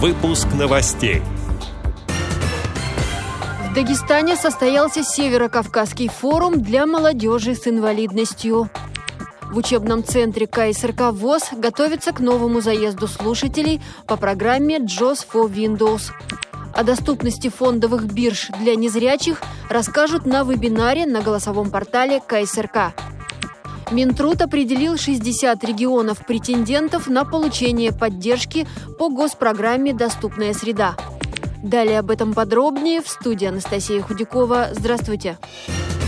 Выпуск новостей. В Дагестане состоялся Северо-Кавказский форум для молодежи с инвалидностью. В учебном центре КСРК ВОЗ готовится к новому заезду слушателей по программе JOS for Windows. О доступности фондовых бирж для незрячих расскажут на вебинаре на голосовом портале КСРК. Минтруд определил 60 регионов претендентов на получение поддержки по госпрограмме «Доступная среда». Далее об этом подробнее в студии Анастасия Худякова. Здравствуйте. Здравствуйте.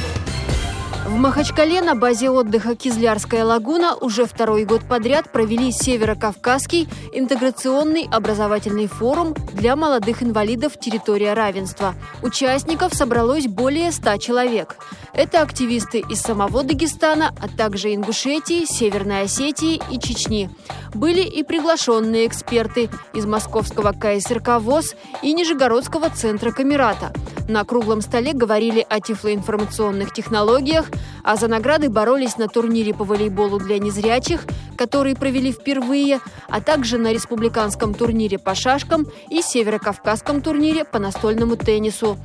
В Махачкале на базе отдыха Кизлярская лагуна уже второй год подряд провели Северо-Кавказский интеграционный образовательный форум для молодых инвалидов «Территория равенства». Участников собралось более 100 человек. Это активисты из самого Дагестана, а также Ингушетии, Северной Осетии и Чечни. Были и приглашенные эксперты из Московского КСРК ВОЗ и Нижегородского центра Камерата – на круглом столе говорили о тифлоинформационных технологиях, а за награды боролись на турнире по волейболу для незрячих, который провели впервые, а также на республиканском турнире по шашкам и северокавказском турнире по настольному теннису.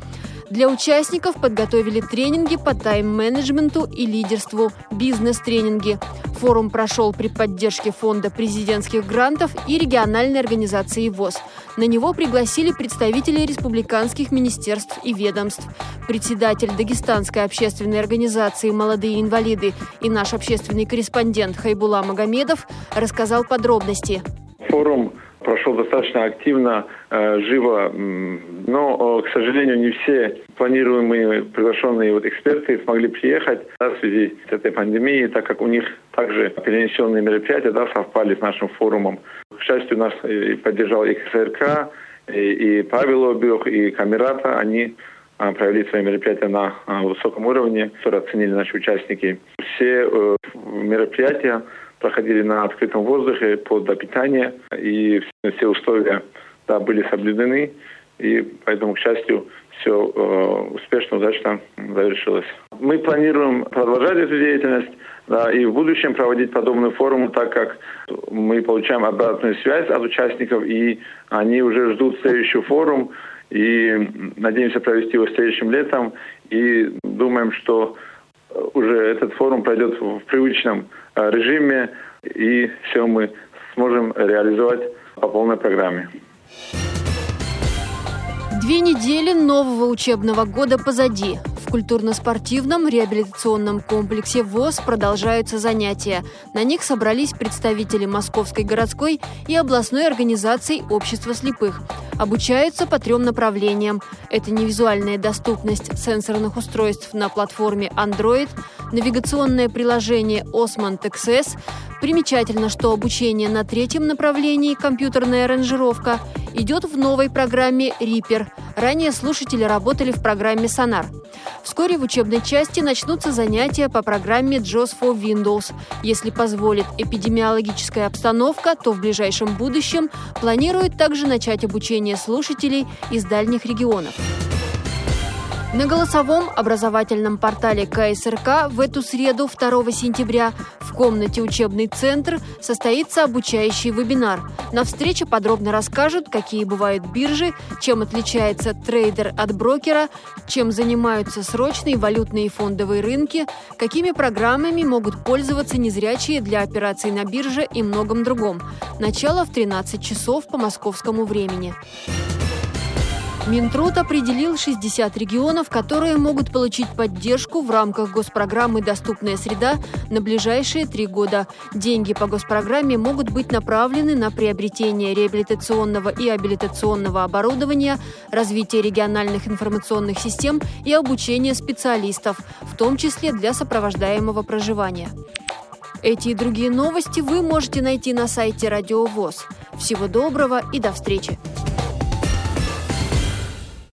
Для участников подготовили тренинги по тайм-менеджменту и лидерству, бизнес-тренинги. Форум прошел при поддержке Фонда президентских грантов и региональной организации ВОЗ. На него пригласили представителей республиканских министерств и ведомств. Председатель Дагестанской общественной организации «Молодые инвалиды» и наш общественный корреспондент Хайбула Магомедов рассказал подробности. Форум прошел достаточно активно, э, живо, но, к сожалению, не все планируемые приглашенные вот эксперты смогли приехать да, в связи с этой пандемией, так как у них также перенесенные мероприятия да, совпали с нашим форумом. К счастью, нас поддержал и КСРК, и, и Павел Обюх, и Камерата. Они а, провели свои мероприятия на высоком уровне, которые оценили наши участники. Все э, мероприятия проходили на открытом воздухе под питание, и все условия да, были соблюдены, и поэтому, к счастью, все э, успешно, удачно завершилось. Мы планируем продолжать эту деятельность да, и в будущем проводить подобные форумы, так как мы получаем обратную связь от участников, и они уже ждут следующий форум, и надеемся провести его следующим летом, и думаем, что уже этот форум пройдет в привычном э, режиме, и все мы сможем реализовать по полной программе. Две недели нового учебного года позади. В культурно-спортивном реабилитационном комплексе ВОЗ продолжаются занятия. На них собрались представители Московской городской и областной организаций общества слепых. Обучаются по трем направлениям. Это невизуальная доступность сенсорных устройств на платформе Android, навигационное приложение Osmond XS. Примечательно, что обучение на третьем направлении компьютерная аранжировка идет в новой программе Reaper. Ранее слушатели работали в программе Sonar. Вскоре в учебной части начнутся занятия по программе JOS for Windows. Если позволит эпидемиологическая обстановка, то в ближайшем будущем планируют также начать обучение слушателей из дальних регионов. На голосовом образовательном портале КСРК в эту среду, 2 сентября, в комнате «Учебный центр» состоится обучающий вебинар. На встрече подробно расскажут, какие бывают биржи, чем отличается трейдер от брокера, чем занимаются срочные валютные и фондовые рынки, какими программами могут пользоваться незрячие для операций на бирже и многом другом. Начало в 13 часов по московскому времени. Минтруд определил 60 регионов, которые могут получить поддержку в рамках госпрограммы «Доступная среда» на ближайшие три года. Деньги по госпрограмме могут быть направлены на приобретение реабилитационного и абилитационного оборудования, развитие региональных информационных систем и обучение специалистов, в том числе для сопровождаемого проживания. Эти и другие новости вы можете найти на сайте Радио ВОЗ. Всего доброго и до встречи!